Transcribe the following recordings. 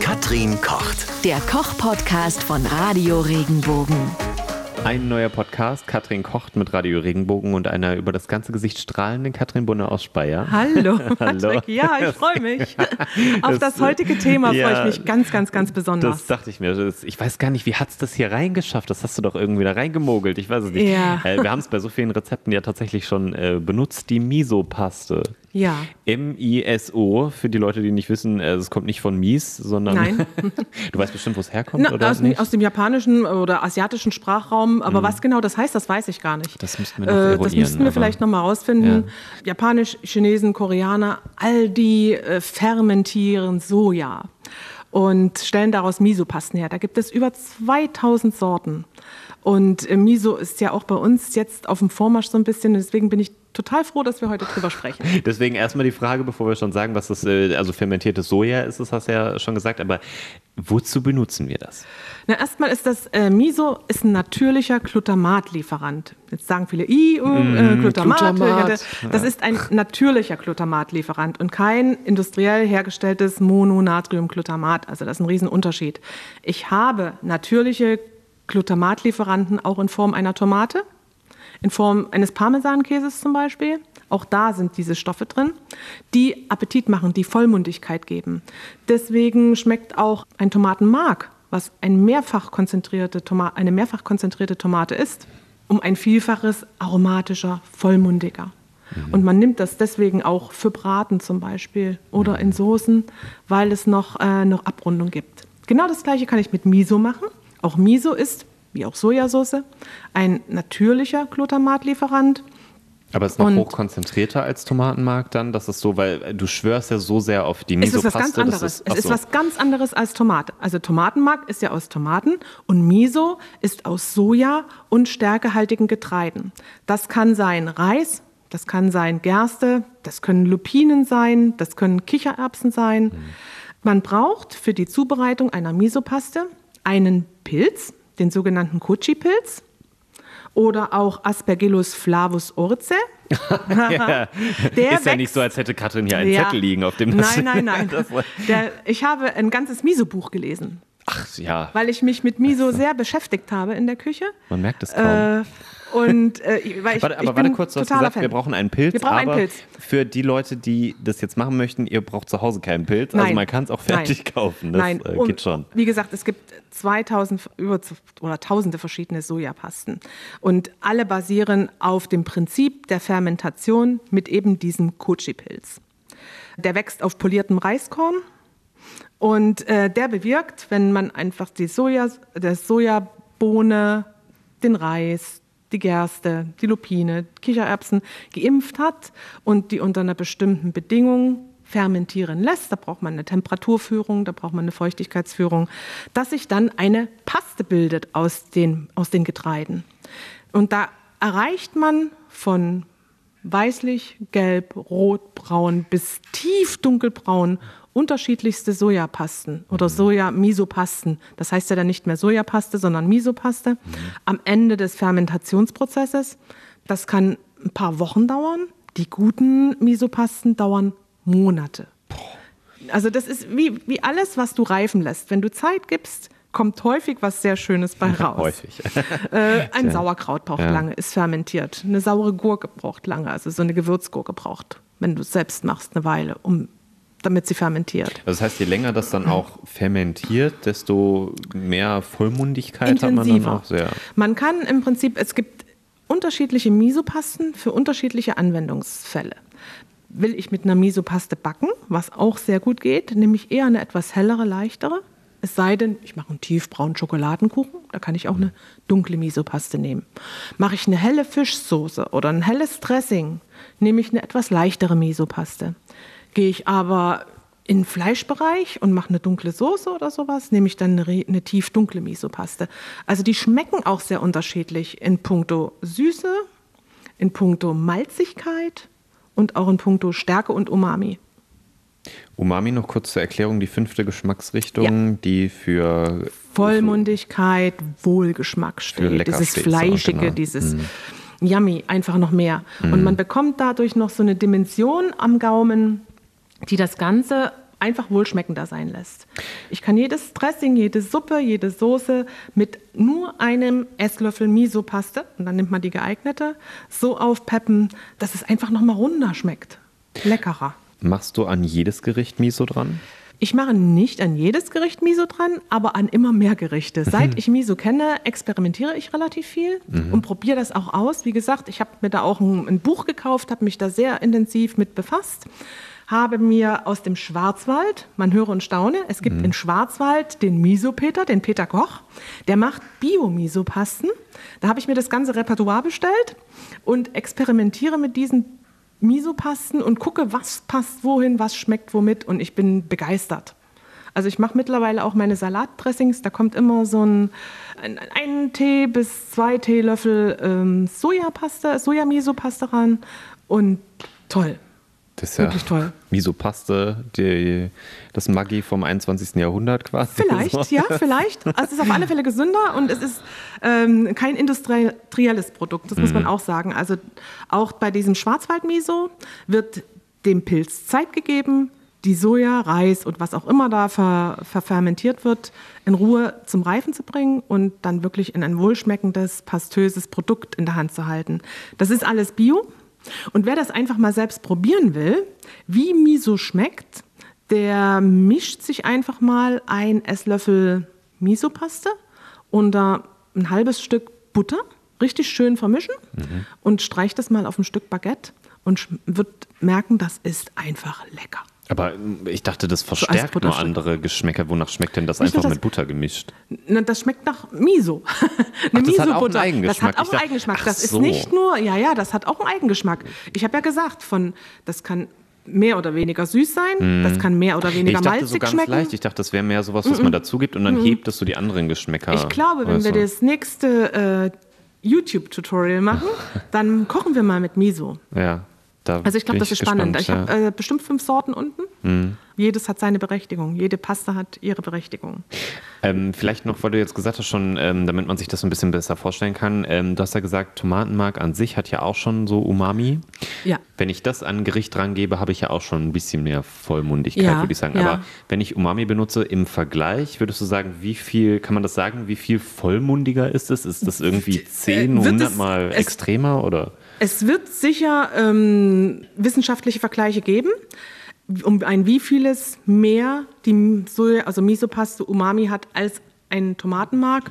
Katrin kocht. Der Koch-Podcast von Radio Regenbogen. Ein neuer Podcast, Katrin kocht mit Radio Regenbogen und einer über das ganze Gesicht strahlenden Katrin Bunne aus Speyer. Hallo, Hallo. Patrick. Ja, ich freue mich. Auf das heutige Thema Ja, freue ich mich ganz, ganz, ganz besonders. Das dachte ich mir. Das, ich weiß gar nicht, wie hat es das hier reingeschafft? Das hast du doch irgendwie da reingemogelt. Ich weiß es nicht. Ja. Äh, wir haben es bei so vielen Rezepten ja tatsächlich schon äh, benutzt, die Miso-Paste. Ja. M-I-S-O, für die Leute, die nicht wissen, äh, es kommt nicht von Mies, sondern Nein. du weißt bestimmt, wo es herkommt, Na, oder aus, nicht? aus dem japanischen oder asiatischen Sprachraum, aber was genau das heißt, das weiß ich gar nicht. Das müssten wir noch Äh, Das müssten wir vielleicht nochmal rausfinden. Japanisch, Chinesen, Koreaner, all die äh, fermentieren Soja und stellen daraus Miso-Pasten her. Da gibt es über 2000 Sorten. Und äh, Miso ist ja auch bei uns jetzt auf dem Vormarsch so ein bisschen. Deswegen bin ich total froh, dass wir heute drüber sprechen. Deswegen erstmal die Frage, bevor wir schon sagen, was das, äh, also fermentiertes Soja ist, das hast du ja schon gesagt, aber wozu benutzen wir das? Na, erstmal ist das äh, Miso ist ein natürlicher Glutamatlieferant. Jetzt sagen viele, I, uh, äh, Glutamat. Glutamat. Das- Das ist ein natürlicher Glutamatlieferant und kein industriell hergestelltes Mononatriumglutamat. Also das ist ein Riesenunterschied. Ich habe natürliche Glutamatlieferanten auch in Form einer Tomate, in Form eines Parmesankäses zum Beispiel. Auch da sind diese Stoffe drin, die Appetit machen, die Vollmundigkeit geben. Deswegen schmeckt auch ein Tomatenmark, was ein mehrfach konzentrierte Toma eine mehrfach konzentrierte Tomate ist, um ein Vielfaches aromatischer, vollmundiger. Und man nimmt das deswegen auch für Braten zum Beispiel oder in Soßen, weil es noch, äh, noch Abrundung gibt. Genau das gleiche kann ich mit Miso machen. Auch Miso ist, wie auch Sojasauce, ein natürlicher Glutamatlieferant. Aber es ist noch Und- hochkonzentrierter als Tomatenmark dann? Das ist so, weil äh, du schwörst ja so sehr auf die Es ist Miso-Paste. was ganz anderes. Ist, es ist was ganz anderes als Tomate. Also Tomatenmark ist ja aus Tomaten und Miso ist aus Soja und stärkehaltigen Getreiden. Das kann sein Reis, das kann sein Gerste, das können Lupinen sein, das können Kichererbsen sein. Man braucht für die Zubereitung einer Miso-Paste einen Pilz, den sogenannten Kochi-Pilz oder auch Aspergillus flavus orce. Der ist ja nicht so, als hätte Katrin hier einen Ja. Zettel liegen, auf dem das Nein, nein, nein. Der, ich habe ein ganzes Miso-Buch gelesen, Ach ja, weil ich mich mit Miso sehr beschäftigt habe in der Küche. man merkt es kaum. Äh, und äh, weil ich, Warte, ich aber bin warte kurz, du hast gesagt, Fan. wir brauchen einen Pilz. Wir brauchen einen aber Pilz. für die Leute, die das jetzt machen möchten, ihr braucht zu Hause keinen Pilz. Also Nein. man kann es auch fertig Nein. kaufen. Das Nein. äh, geht schon. Wie gesagt, es gibt 2000 über oder tausende verschiedene Sojapasten und alle basieren auf dem Prinzip der Fermentation mit eben diesem Kochi-Pilz. Der wächst auf poliertem Reiskorn und äh, der bewirkt, wenn man einfach die Soja, der Sojabohne, den Reis, die Gerste, die Lupine, Kichererbsen geimpft hat und die unter einer bestimmten Bedingung fermentieren lässt. Da braucht man eine Temperaturführung, da braucht man eine Feuchtigkeitsführung, dass sich dann eine Paste bildet aus den, aus den Getreiden. Und da erreicht man von weißlich, gelb, rot, braun bis tief dunkelbraun unterschiedlichste Sojapasten oder Soja-Misopasten. Das heißt ja dann nicht mehr Sojapaste, sondern Misopaste. Am Ende des Fermentationsprozesses. Das kann ein paar Wochen dauern. Die guten Misopasten dauern Monate. Also das ist wie, wie alles, was du reifen lässt. Wenn du Zeit gibst, kommt häufig was sehr Schönes bei raus. Häufig. Äh, ein Sauerkraut braucht lange, ist fermentiert. Eine saure Gurke braucht lange, also so eine Gewürzgurke braucht, wenn du es selbst machst, eine Weile, um, damit sie fermentiert. Also das heißt, je länger das dann auch fermentiert, desto mehr Vollmundigkeit hat man dann Intensiver. auch sehr. Man kann im Prinzip, es gibt unterschiedliche Misopasten für unterschiedliche Anwendungsfälle. Will ich mit einer Misopaste backen, was auch sehr gut geht, nehme ich eher eine etwas hellere, leichtere. Es sei denn, ich mache einen tiefbraunen Schokoladenkuchen, da kann ich auch eine dunkle Misopaste nehmen. Mache ich eine helle Fischsoße oder ein helles Dressing, nehme ich eine etwas leichtere Misopaste. Gehe ich aber in den Fleischbereich und mache eine dunkle Soße oder sowas, nehme ich dann eine, eine tief dunkle Misopaste. Also die schmecken auch sehr unterschiedlich in puncto Süße, in puncto Malzigkeit und auch in puncto Stärke und Umami. Umami noch kurz zur Erklärung, die fünfte Geschmacksrichtung, die für Vollmundigkeit, Wohlgeschmack steht. Dieses steht Fleischige, genau. dieses Yummy, einfach noch mehr. Und man bekommt dadurch noch so eine Dimension am Gaumen, die das Ganze einfach wohlschmeckender sein lässt. Ich kann jedes Dressing, jede Suppe, jede Soße mit nur einem Esslöffel Miso-Paste, und dann nimmt man die geeignete, so aufpeppen, dass es einfach nochmal runder schmeckt. Leckerer. Machst du an jedes Gericht Miso dran? Ich mache nicht an jedes Gericht Miso dran, aber an immer mehr Gerichte. Seit ich Miso kenne, experimentiere ich relativ viel und probiere das auch aus. Wie gesagt, ich habe mir da auch ein, ein Buch gekauft, habe mich da sehr intensiv mit befasst, habe mir aus dem Schwarzwald, man höre und staune, es gibt in Schwarzwald den Miso-Peter, den Peter Koch, der macht Bio-Miso-Pasten. Da habe ich mir das ganze Repertoire bestellt und experimentiere mit diesen Miso-Pasten und gucke, was passt wohin, was schmeckt womit und ich bin begeistert. Also ich mache mittlerweile auch meine Salatdressings, da kommt immer so ein, ein, ein Tee bis zwei Teelöffel ähm, Sojapaste, Soja-Miso-Paste ran und toll. Das ist ja Wirklich toll. Miso-Paste, die- das Maggi vom 21. Jahrhundert quasi. Vielleicht, ja, vielleicht. Also es ist auf alle Fälle gesünder und es ist ähm, kein industrielles Produkt, das muss man auch sagen. Also auch bei diesem Schwarzwald-Miso wird dem Pilz Zeit gegeben, die Soja, Reis und was auch immer da ver, verfermentiert wird, in Ruhe zum Reifen zu bringen und dann wirklich in ein wohlschmeckendes, pastöses Produkt in der Hand zu halten. Das ist alles Bio. Und wer das einfach mal selbst probieren will, wie Miso schmeckt, der mischt sich einfach mal ein Esslöffel Miso-Paste unter ein halbes Stück Butter, richtig schön vermischen und streicht das mal auf ein Stück Baguette und wird merken, das ist einfach lecker. Aber ähm, ich dachte, das verstärkt nur Butterstück. andere Geschmäcker. Wonach schmeckt denn das Nicht nur einfach das- mit Butter gemischt? Na, Das schmeckt nach Miso. Eine das hat auch Miso-Butter. einen Eigengeschmack. Das hat auch einen dachte- Eigengeschmack. Ach Das ist so. nicht nur, ja, ja, das hat auch einen Eigengeschmack. Ich habe ja gesagt, von, das kann mehr oder weniger süß sein, das kann mehr oder weniger ich dachte malzig so ganz schmecken. leicht. Ich dachte, das wäre mehr sowas, was man dazu gibt und dann hebt es so die anderen Geschmäcker. Ich glaube, wenn oder wir so. das nächste äh, YouTube-Tutorial machen, dann kochen wir mal mit Miso. Ja, da Also ich glaube, das ist spannend. Ich gespannt, habe ja. Mhm. äh, bestimmt fünf Sorten unten. Jedes hat seine Berechtigung. Jede Paste hat ihre Berechtigung. Ähm, vielleicht noch, weil du jetzt gesagt hast, schon, ähm, damit man sich das so ein bisschen besser vorstellen kann. Ähm, du hast ja gesagt, Tomatenmark an sich hat ja auch schon so Umami. Ja. Wenn ich das an ein Gericht rangebe, habe ich ja auch schon ein bisschen mehr Vollmundigkeit, Ja, würde ich sagen. ja. Aber wenn ich Umami benutze im Vergleich, würdest du sagen, wie viel, kann man das sagen, wie viel vollmundiger ist es? Ist das irgendwie 10, Äh, wird 100 es- Mal es- extremer oder? Es wird sicher ähm, wissenschaftliche Vergleiche geben, um ein wie vieles mehr die Soja, also Misopaste Umami hat als ein Tomatenmark.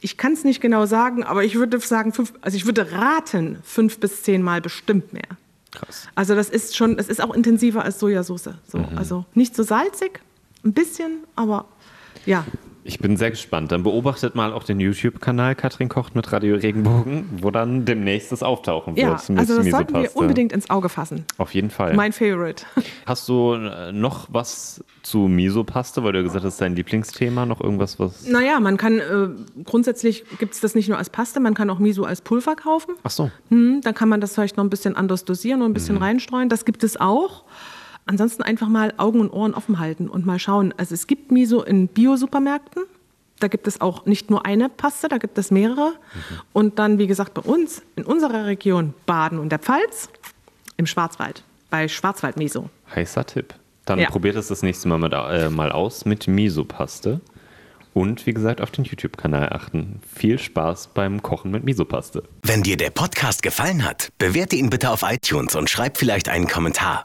Ich kann es nicht genau sagen, aber ich würde sagen, fünf, also ich würde raten, fünf bis zehn Mal bestimmt mehr. Krass. Also das ist schon, es ist auch intensiver als Sojasauce. So. Also nicht so salzig, ein bisschen, aber ja. Ich bin sehr gespannt. Dann beobachtet mal auch den YouTube-Kanal Katrin kocht mit Radio Regenbogen, wo dann demnächst das auftauchen wird. Ja, also das sollten wir Misopaste. unbedingt ins Auge fassen. Auf jeden Fall. Mein Favorite. Hast du äh, noch was zu Misopaste, weil du gesagt hast, dein Lieblingsthema, noch irgendwas, was. Naja, man kann äh, grundsätzlich gibt es das nicht nur als Paste, man kann auch Miso als Pulver kaufen. Ach so. Hm, dann kann man das vielleicht noch ein bisschen anders dosieren und ein bisschen reinstreuen. Das gibt es auch. Ansonsten einfach mal Augen und Ohren offen halten und mal schauen. Also es gibt Miso in Bio-Supermärkten. Da gibt es auch nicht nur eine Paste, da gibt es mehrere. Und dann, wie gesagt, bei uns in unserer Region Baden und der Pfalz im Schwarzwald, bei Schwarzwald-Miso. Heißer Tipp. Dann Ja. probiert es das nächste Mal, mit, äh, mal aus mit Misopaste. Und wie gesagt, auf den YouTube-Kanal achten. Viel Spaß beim Kochen mit Misopaste. Wenn dir der Podcast gefallen hat, bewerte ihn bitte auf iTunes und schreib vielleicht einen Kommentar.